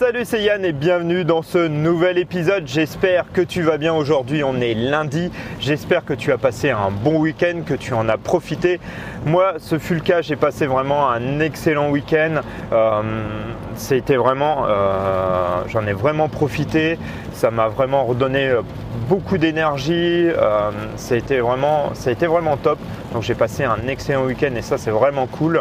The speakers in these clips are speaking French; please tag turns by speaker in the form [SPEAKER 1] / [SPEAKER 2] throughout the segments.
[SPEAKER 1] Salut, c'est Yann et bienvenue dans ce nouvel épisode. J'espère que tu vas bien aujourd'hui. On est lundi. J'espère que tu as passé un bon week-end, que tu en as profité. Moi, ce fut le cas. J'ai passé vraiment un excellent week-end. Euh, C'était vraiment, euh, j'en ai vraiment profité. Ça m'a vraiment redonné beaucoup d'énergie. Euh, ça a été vraiment top. Donc j'ai passé un excellent week-end et ça, c'est vraiment cool.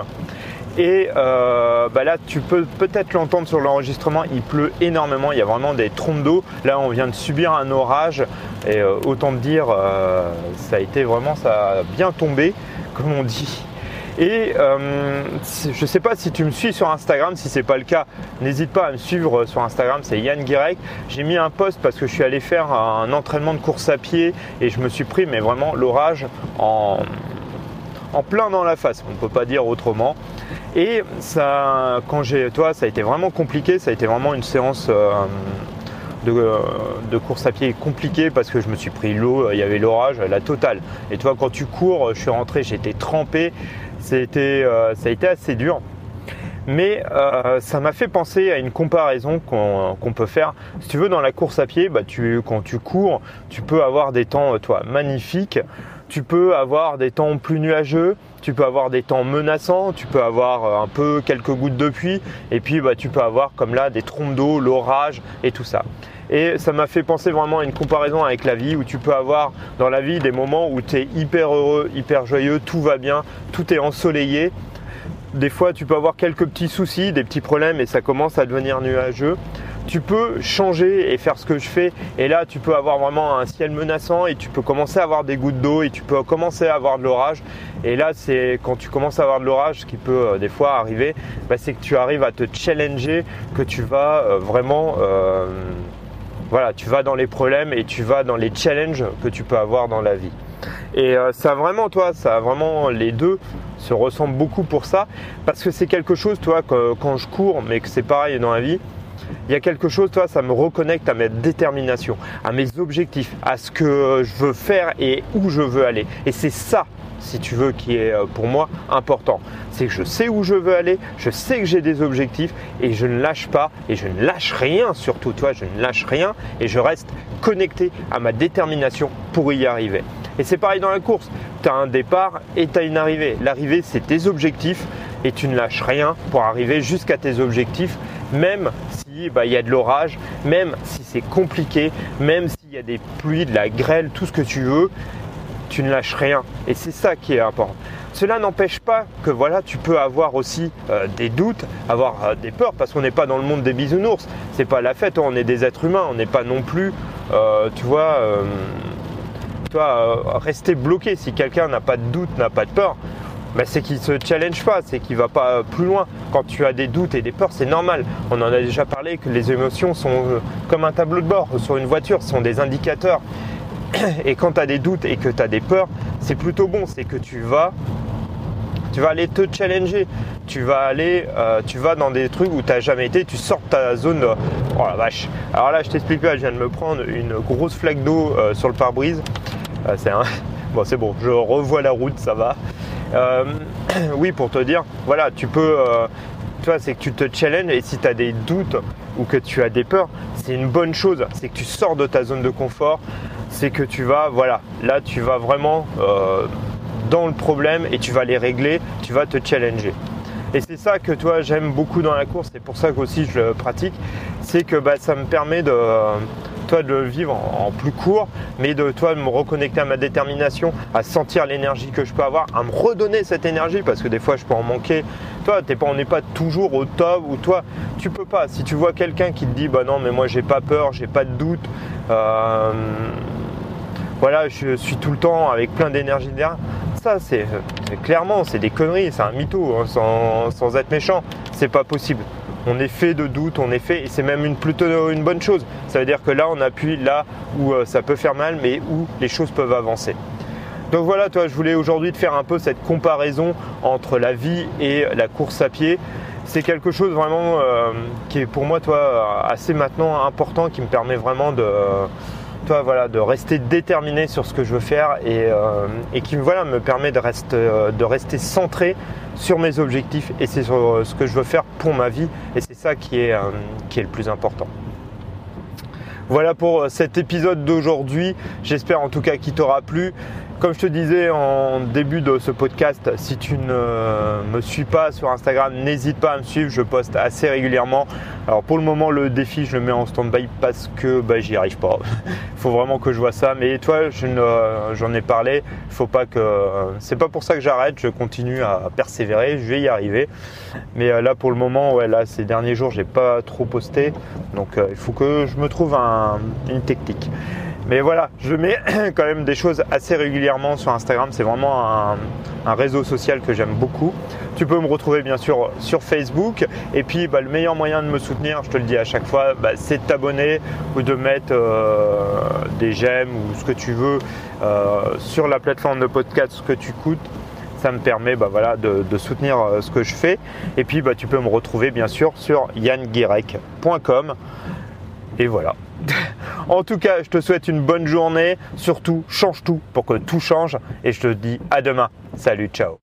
[SPEAKER 1] Et euh, bah là, tu peux peut-être l'entendre sur l'enregistrement, il pleut énormément, il y a vraiment des trompes d'eau. Là, on vient de subir un orage et euh, autant te dire, euh, ça a été vraiment, ça a bien tombé, comme on dit. Et je ne sais pas si tu me suis sur Instagram, si ce n'est pas le cas, n'hésite pas à me suivre sur Instagram, c'est Yann Guirec. J'ai mis un post parce que je suis allé faire un entraînement de course à pied et je me suis pris, mais vraiment l'orage en, en plein dans la face, on ne peut pas dire autrement. Et ça, quand j'ai, toi, ça a été vraiment compliqué, ça a été vraiment une séance euh, de, course à pied compliquée parce que je me suis pris l'eau, il y avait l'orage, la totale. Et toi, quand tu cours, je suis rentré, j'étais trempé, c'était, euh, ça a été assez dur. Mais euh, ça m'a fait penser à une comparaison qu'on peut faire. Si tu veux, dans la course à pied, bah, quand tu cours, tu peux avoir des temps, toi, magnifiques tu peux avoir des temps plus nuageux, tu peux avoir des temps menaçants, tu peux avoir euh, un peu quelques gouttes de pluie, et puis bah, tu peux avoir comme là des trompes d'eau, l'orage et tout ça. Et ça m'a fait penser vraiment à une comparaison avec la vie où tu peux avoir dans la vie des moments où tu es hyper heureux, hyper joyeux, tout va bien, tout est ensoleillé. Des fois, tu peux avoir quelques petits soucis, des petits problèmes et ça commence à devenir nuageux tu peux changer et faire ce que je fais. Et là, tu peux avoir vraiment un ciel menaçant et tu peux commencer à avoir des gouttes d'eau et tu peux commencer à avoir de l'orage. Et là, c'est quand tu commences à avoir de l'orage, ce qui peut euh, des fois arriver, bah, c'est que tu arrives à te challenger, que tu vas euh, vraiment... Euh, voilà, tu vas dans les problèmes et tu vas dans les challenges que tu peux avoir dans la vie. Et ça vraiment, toi, ça vraiment les deux se ressemblent beaucoup pour ça, parce que c'est quelque chose, toi, quand je cours, mais que c'est pareil dans la vie, il y a quelque chose, toi, ça me reconnecte à ma détermination, à mes objectifs, à ce que je veux faire et où je veux aller. Et c'est ça, si tu veux, qui est euh, pour moi important. C'est que je sais où je veux aller, je sais que j'ai des objectifs et je ne lâche pas et je ne lâche rien, surtout toi, je ne lâche rien et je reste connecté à ma détermination pour y arriver. Et c'est pareil dans la course. Tu as un départ et tu as une arrivée. L'arrivée, c'est tes objectifs et tu ne lâches rien pour arriver jusqu'à tes objectifs, même si bah, y a de l'orage, même si c'est compliqué, même s'il y a des pluies, de la grêle, tout ce que tu veux, tu ne lâches rien. Et c'est ça qui est important. Cela n'empêche pas que voilà, tu peux avoir aussi euh, des doutes, avoir euh, des peurs, parce qu'on n'est pas dans le monde des bisounours. C'est pas la fête, on est des êtres humains, on n'est pas non plus, euh, tu vois, toi, rester bloqué. Si quelqu'un n'a pas de doute, n'a pas de peur, bah, c'est qu'il se challenge pas, c'est qu'il va pas plus loin. Quand tu as des doutes et des peurs, c'est normal. On en a déjà parlé que les émotions sont euh, comme un tableau de bord sur une voiture, sont des indicateurs. Et quand tu as des doutes et que tu as des peurs, c'est plutôt bon, c'est que tu vas tu vas aller te challenger, tu vas aller, euh, tu vas dans des trucs où tu n'as jamais été, tu sors de ta zone. oh la vache. Alors là, je t'explique pas, je viens de me prendre une grosse flaque d'eau euh, sur le pare-brise. c'est bon, je revois la route, ça va. Euh, oui, pour te dire, voilà, tu peux, euh, tu vois, c'est que tu te challenges et si tu as des doutes ou que tu as des peurs, c'est une bonne chose. C'est que tu sors de ta zone de confort, c'est que tu vas, voilà, là tu vas vraiment euh, dans le problème et tu vas les régler, tu vas te challenger. Et c'est ça que toi j'aime beaucoup dans la course, c'est pour ça que aussi je le pratique, c'est que bah, ça me permet de, toi de le vivre en, plus court, mais de toi de me reconnecter à ma détermination, à sentir l'énergie que je peux avoir, à me redonner cette énergie parce que des fois je peux en manquer. Toi, pas, on n'est pas toujours au top ou toi, tu peux pas. Si tu vois quelqu'un qui te dit bah non mais moi j'ai pas peur, j'ai pas de doute, euh, voilà, je suis tout le temps avec plein d'énergie derrière. Ça, c'est clairement, c'est des conneries, c'est un mytho, hein, sans, sans être méchant. C'est pas possible on est fait de doute, on est fait, et c'est même une, plutôt une bonne chose. Ça veut dire que là, on appuie là où euh, ça peut faire mal, mais où les choses peuvent avancer. Donc voilà, toi, je voulais aujourd'hui te faire un peu cette comparaison entre la vie et la course à pied. C'est quelque chose vraiment euh, qui est pour moi, toi, assez maintenant important, qui me permet vraiment de, voilà, de rester déterminé sur ce que je veux faire et, euh, qui voilà, me permet de, de rester centré sur mes objectifs et c'est sur ce que je veux faire pour ma vie et c'est ça qui est, qui est le plus important. Voilà pour cet épisode d'aujourd'hui. J'espère en tout cas qu'il t'aura plu. Comme je te disais en début de ce podcast, si tu ne me suis pas sur Instagram, n'hésite pas à me suivre, je poste assez régulièrement. Alors pour le moment le défi je le mets en stand-by parce que bah, j'y arrive pas. Il faut vraiment que je vois ça. Mais toi, j'en ai parlé, faut pas que. C'est pas pour ça que j'arrête, je continue à persévérer, je vais y arriver. Mais euh, là pour le moment, ouais, là ces derniers jours j'ai pas trop posté. Donc euh, il faut que je me trouve une technique. Mais voilà, je mets quand même des choses assez régulièrement sur Instagram. C'est vraiment un, réseau social que j'aime beaucoup. Tu peux me retrouver bien sûr sur Facebook. Et puis bah, le meilleur moyen de me soutenir, je te le dis à chaque fois, bah, c'est de t'abonner ou de mettre euh, des j'aime ou ce que tu veux euh, sur la plateforme de podcast que tu coûtes ça me permet bah, de, soutenir euh, ce que je fais. Et puis tu peux me retrouver bien sûr sur yanguirec.com. Et voilà. en tout cas, je te souhaite une bonne journée. Surtout, change tout pour que tout change. Et je te dis à demain. Salut, ciao.